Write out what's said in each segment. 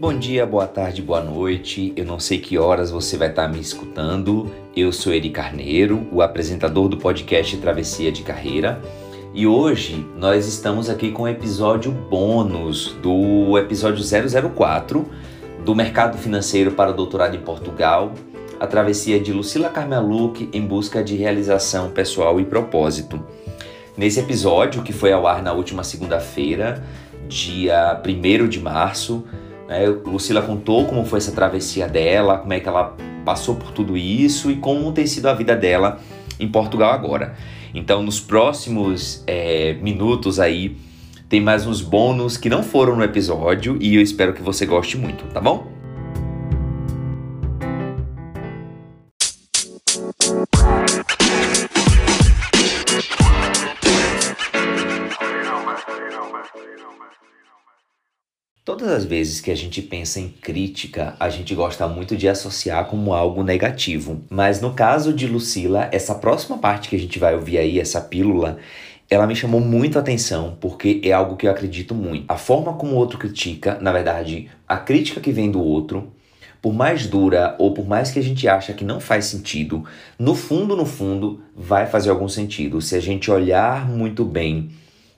Bom dia, boa tarde, boa noite. Eu não sei que horas você vai estar me escutando. Eu sou Eri Carneiro, o apresentador do podcast Travessia de Carreira. E hoje nós estamos aqui com o episódio bônus do episódio 004 do Mercado Financeiro para o Doutorado em Portugal, a travessia de Lucila Carmeluc em busca de realização pessoal e propósito. Nesse episódio, que foi ao ar na última segunda-feira, dia 1 de março, né? Lucila contou como foi essa travessia dela, como é que ela passou por tudo isso e como tem sido a vida dela em Portugal agora. Então, nos próximos é, minutos aí, tem mais uns bônus que não foram no episódio e eu espero que você goste muito, tá bom? Todas as vezes que a gente pensa em crítica, a gente gosta muito de associar como algo negativo. Mas no caso de Lucila, essa próxima parte que a gente vai ouvir aí, essa pílula, ela me chamou muito a atenção porque é algo que eu acredito muito. A forma como o outro critica, na verdade, a crítica que vem do outro, por mais dura ou por mais que a gente acha que não faz sentido, no fundo, no fundo, vai fazer algum sentido. Se a gente olhar muito bem,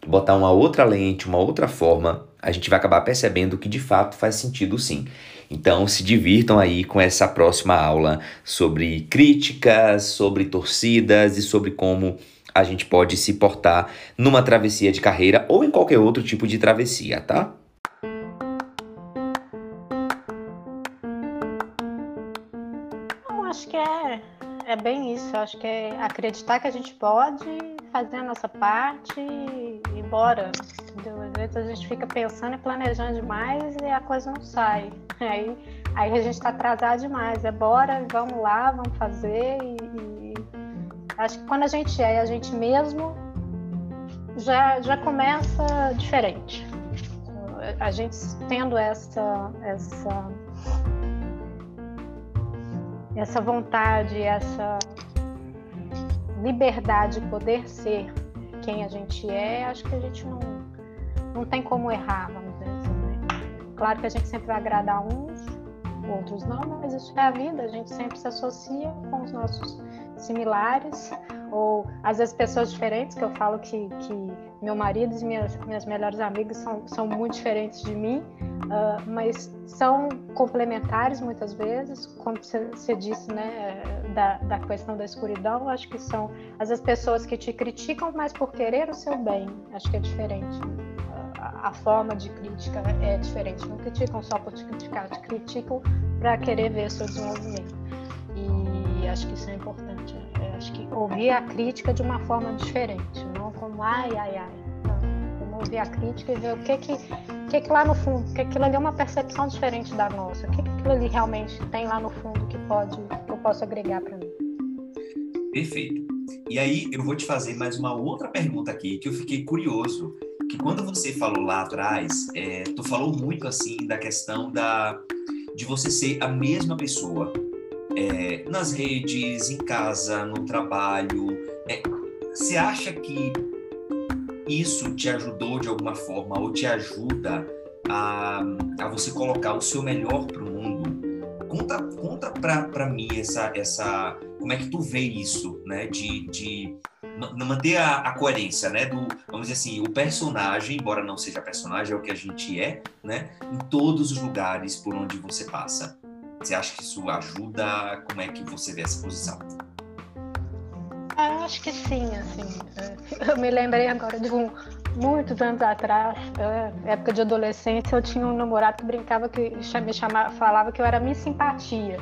botar uma outra lente, uma outra forma, a gente vai acabar percebendo que de fato faz sentido sim. Então se divirtam aí com essa próxima aula sobre críticas, sobre torcidas e sobre como a gente pode se portar numa travessia de carreira ou em qualquer outro tipo de travessia, tá? Eu acho que é, é bem isso. Acho que é acreditar que a gente pode fazer a nossa parte e bora. Entendeu? Às vezes a gente fica pensando e planejando demais e a coisa não sai. Aí, aí a gente está atrasado demais. É bora, vamos lá, vamos fazer. E, e, acho que quando a gente é a gente mesmo, já, já começa diferente. A gente tendo essa, essa, essa vontade, essa liberdade de poder ser quem a gente é, acho que a gente não, não tem como errar, vamos dizer assim. Né? Claro que a gente sempre vai agradar uns, outros não, mas isso é a vida, a gente sempre se associa com os nossos similares, ou às vezes pessoas diferentes, que eu falo que, que meu marido e minhas, minhas melhores amigas são, são muito diferentes de mim, uh, mas são complementares muitas vezes, como você disse, né, da, da questão da escuridão, acho que são vezes pessoas que te criticam, mas por querer o seu bem, acho que é diferente. A, a forma de crítica é diferente, não criticam só por te criticar, te criticam para querer ver seu desenvolvimento. E acho que isso é importante. Né? acho que ouvir a crítica de uma forma diferente, não como ai, ai, ai. Ouvir a crítica e ver o que que, que, que lá no fundo, que aquilo ali é uma percepção diferente da nossa, o que, que aquilo ali realmente tem lá no fundo que pode, que eu posso agregar para mim. Perfeito. E aí eu vou te fazer mais uma outra pergunta aqui que eu fiquei curioso, que quando você falou lá atrás, é, tu falou muito assim da questão da de você ser a mesma pessoa é, nas redes, em casa, no trabalho. É, você acha que isso te ajudou de alguma forma ou te ajuda a, a você colocar o seu melhor para o mundo? Conta, conta para mim essa, essa, como é que tu vê isso, né? De, de manter a, a, coerência, né? Do, vamos dizer assim, o personagem, embora não seja personagem, é o que a gente é, né? Em todos os lugares por onde você passa. Você acha que isso ajuda? Como é que você vê essa posição? Acho que sim, assim. Eu me lembrei agora de um, muitos anos atrás, é, época de adolescência, eu tinha um namorado que brincava que me chamava, falava que eu era minha simpatia.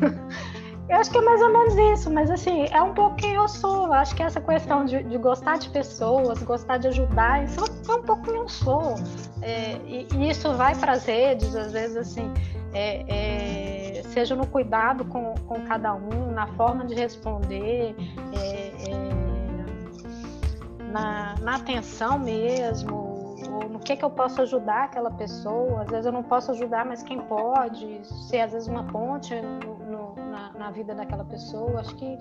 Eu acho que é mais ou menos isso, mas assim, é um pouco quem eu sou. Eu acho que essa questão de, de, gostar de pessoas, gostar de ajudar, isso é um pouco quem eu sou. É, e, e, isso vai para as redes, às vezes, assim, é, é, seja no cuidado com, com cada um, na forma de responder, é, é, na, na atenção mesmo, ou no que, que eu posso ajudar aquela pessoa. Às vezes eu não posso ajudar, mas quem pode, ser às vezes uma ponte no, no, na, na, vida daquela pessoa. Acho que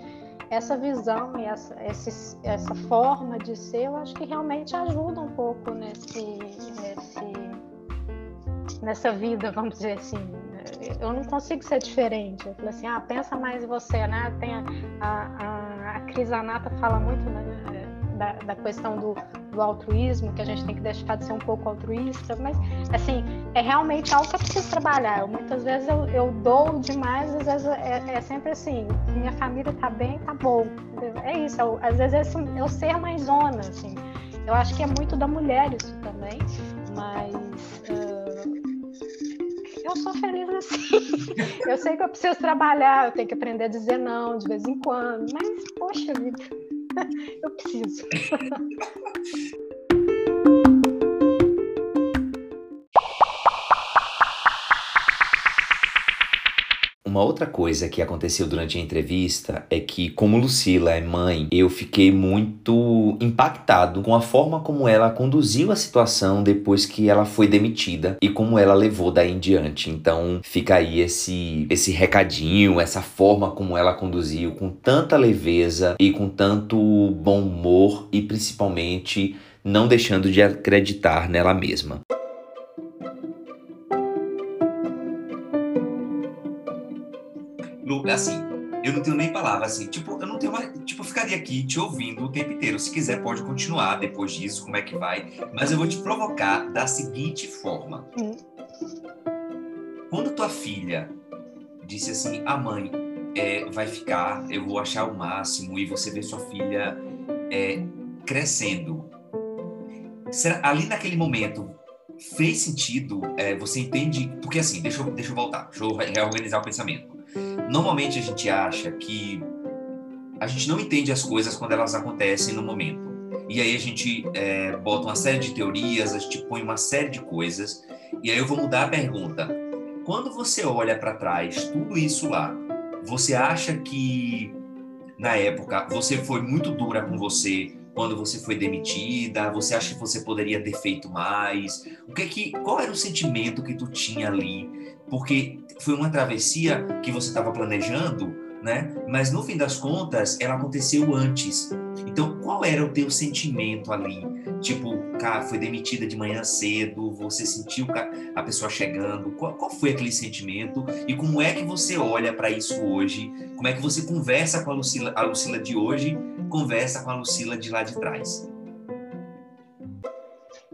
essa visão e essa, esse, essa forma de ser, eu acho que realmente ajuda um pouco nesse, nesse, nessa vida, vamos dizer assim. Eu não consigo ser diferente. Eu falei assim, ah, pensa mais em você, né? Tem a, a, a Cris Anata fala muito, né? da, da questão do, do, altruísmo, que a gente tem que deixar de ser um pouco altruísta, mas, assim, é realmente algo que eu preciso trabalhar. Eu, muitas vezes eu, eu, dou demais, às vezes é, é, sempre assim, minha família tá bem, tá bom. É isso, eu, às vezes é assim, eu ser zona, assim. Eu acho que é muito da mulher isso sou feliz assim. eu sei que eu preciso trabalhar, eu tenho que aprender a dizer não de vez em quando, mas, poxa vida, Eu preciso. Uma outra coisa que aconteceu durante a entrevista é que, como Lucila é mãe, eu fiquei muito impactado com a forma como ela conduziu a situação depois que ela foi demitida e como ela levou daí em diante. Então, fica aí esse, esse recadinho, essa forma como ela conduziu com tanta leveza e com tanto bom humor e principalmente não deixando de acreditar nela mesma. Assim, eu não tenho nem palavra, assim, tipo, eu não tenho mais, tipo, eu ficaria aqui te ouvindo o tempo inteiro. Se quiser, pode continuar depois disso, como é que vai. Mas eu vou te provocar da seguinte forma. Hum. Quando tua filha disse assim, a mãe é, vai ficar, eu vou achar o máximo, e você vê sua filha é, crescendo. Será, ali naquele momento, fez sentido? É, você entende? Porque assim, deixa eu, deixa eu voltar, deixa eu reorganizar o pensamento Normalmente a gente acha que a gente não entende as coisas quando elas acontecem no momento. E aí a gente é, bota uma série de teorias, a gente põe uma série de coisas. E aí eu vou mudar a pergunta. Quando você olha para trás, tudo isso lá, você acha que na época você foi muito dura com você quando você foi demitida? Você acha que você poderia ter feito mais? O que que qual era o sentimento que tu tinha ali? Porque foi uma travessia que você estava planejando, né? Mas no fim das contas, ela aconteceu antes. Então, qual era o teu sentimento ali? Tipo, cara, foi demitida de manhã cedo, você sentiu a pessoa chegando. Qual, qual foi aquele sentimento? E como é que você olha para isso hoje? Como é que você conversa com a Lucila, a Lucila de hoje, conversa com a Lucila de lá de trás?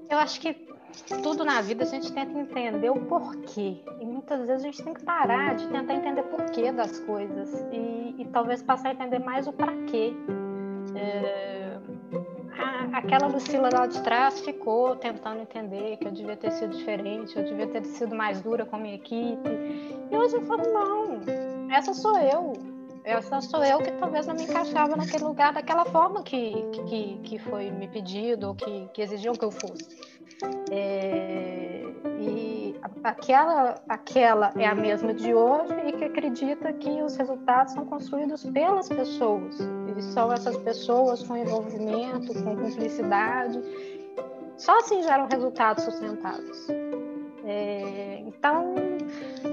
Eu acho que tudo na vida a gente tenta entender o porquê. E muitas vezes a gente tem que parar de tentar entender o porquê das coisas e, e talvez passar a entender mais o para quê. É, aquela Lucila lá de trás ficou tentando entender que eu devia ter sido diferente, eu devia ter sido mais dura com a minha equipe. E hoje eu falo, não, essa sou eu. Essa sou eu que talvez não me encaixava naquele lugar daquela forma que, que, que foi me pedido ou que, que exigiam que eu fosse. É, e aquela, aquela é a mesma de hoje e que acredita que os resultados são construídos pelas pessoas. E são essas pessoas com envolvimento, com cumplicidade. Só assim geram resultados sustentáveis. É, então,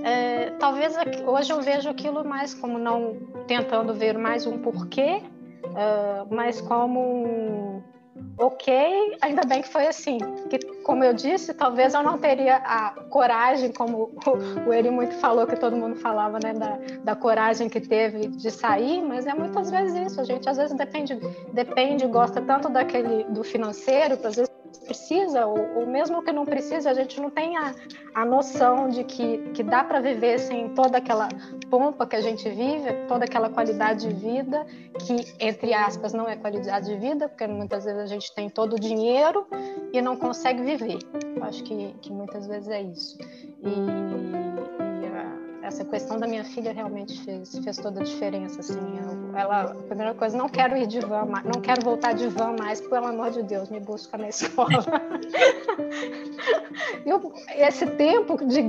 é, talvez hoje eu vejo aquilo mais como não tentando ver mais um porquê, uh, mas como um, ok, ainda bem que foi assim. Que, como eu disse, talvez eu não teria a coragem, como o, o Eri muito falou, que todo mundo falava, né, da, da coragem que teve de sair, mas é muitas vezes isso. A gente às vezes depende, depende, gosta tanto daquele do financeiro, às vezes precisa, ou, ou, mesmo que não precisa, a gente não tem a, a noção de que, que dá para viver sem toda aquela pompa que a gente vive, toda aquela qualidade de vida, que, entre aspas, não é qualidade de vida, porque muitas vezes a gente tem todo o dinheiro e não consegue viver. Eu acho que, que muitas vezes é isso. E, essa questão da minha filha realmente fez, fez toda a diferença, assim. Eu, ela, a primeira coisa, não quero ir de van, não quero voltar de van mais, pelo amor de Deus, me busca na escola. eu, esse tempo de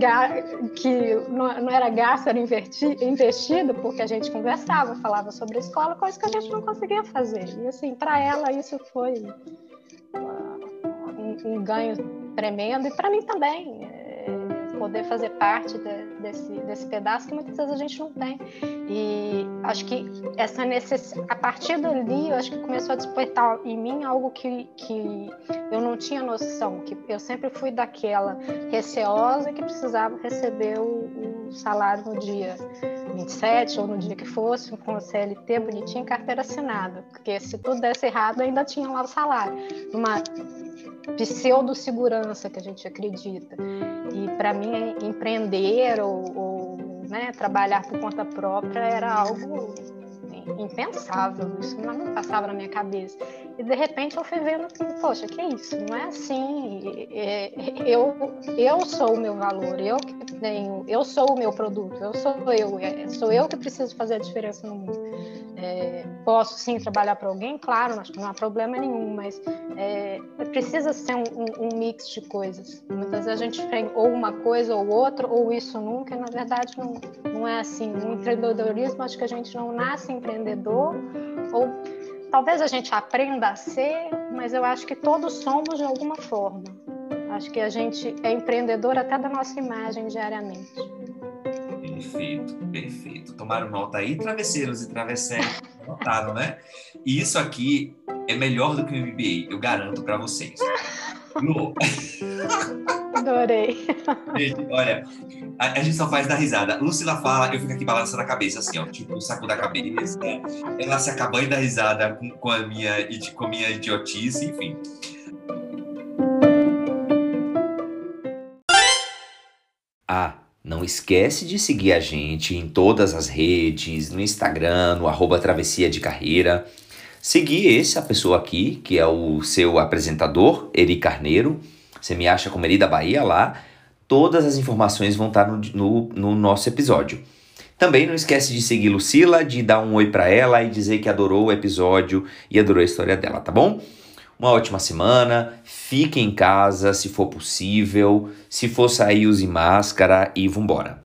que não, não era gasto, era investido, porque a gente conversava, falava sobre a escola, coisa que a gente não conseguia fazer. E, assim, para ela isso foi um, um ganho tremendo, e para mim também poder fazer parte de, desse, desse pedaço que muitas vezes a gente não tem. E acho que essa necessidade, a partir dali, eu acho que começou a despertar em mim algo que, que eu não tinha noção, que eu sempre fui daquela receosa que precisava receber o, salário no dia 27 ou no dia que fosse, com o CLT bonitinho, carteira assinada, porque se tudo desse errado ainda tinha lá o salário. Uma pseudo-segurança que a gente acredita. E para mim, empreender ou, ou né, trabalhar por conta própria era algo impensável, isso não passava na minha cabeça. E de repente eu fui vendo que, poxa, que isso? Não é assim. Eu, eu sou o meu valor, eu que tenho, eu sou o meu produto, eu sou eu, é, sou eu que preciso fazer a diferença no mundo. É, posso sim trabalhar para alguém, claro, acho que não há problema nenhum, mas é, precisa ser um, um, um, mix de coisas. Muitas vezes a gente tem ou uma coisa ou outra, ou isso nunca, e na verdade não, não é assim. No empreendedorismo, acho que a gente não nasce empreendedor, ou talvez a gente aprenda a ser, mas eu acho que todos somos de alguma forma. Acho que a gente é empreendedor até da nossa imagem diariamente. Perfeito, perfeito. Tomaram nota aí, travesseiros e travesseiros, notaram, né? E isso aqui é melhor do que o MBA, eu garanto para vocês. Lu. Adorei. Gente, olha, a, a, gente só faz dar risada. Lucila fala, eu fico aqui balançando a cabeça, assim, ó, tipo, o saco da cabeça. Ela se acabando de dar risada com, com, a minha, com a minha idiotice, enfim. Ah, não esquece de seguir a gente em todas as redes, no Instagram, no arroba Travessia de Carreira. Seguir essa pessoa aqui, que é o seu apresentador, Eri Carneiro. Você me acha como Eri da Bahia lá. Todas as informações vão estar no, no, no nosso episódio. Também não esquece de seguir Lucila, de dar um oi para ela e dizer que adorou o episódio e adorou a história dela, tá bom? Uma ótima semana, fique em casa se for possível, se for sair use máscara e vambora.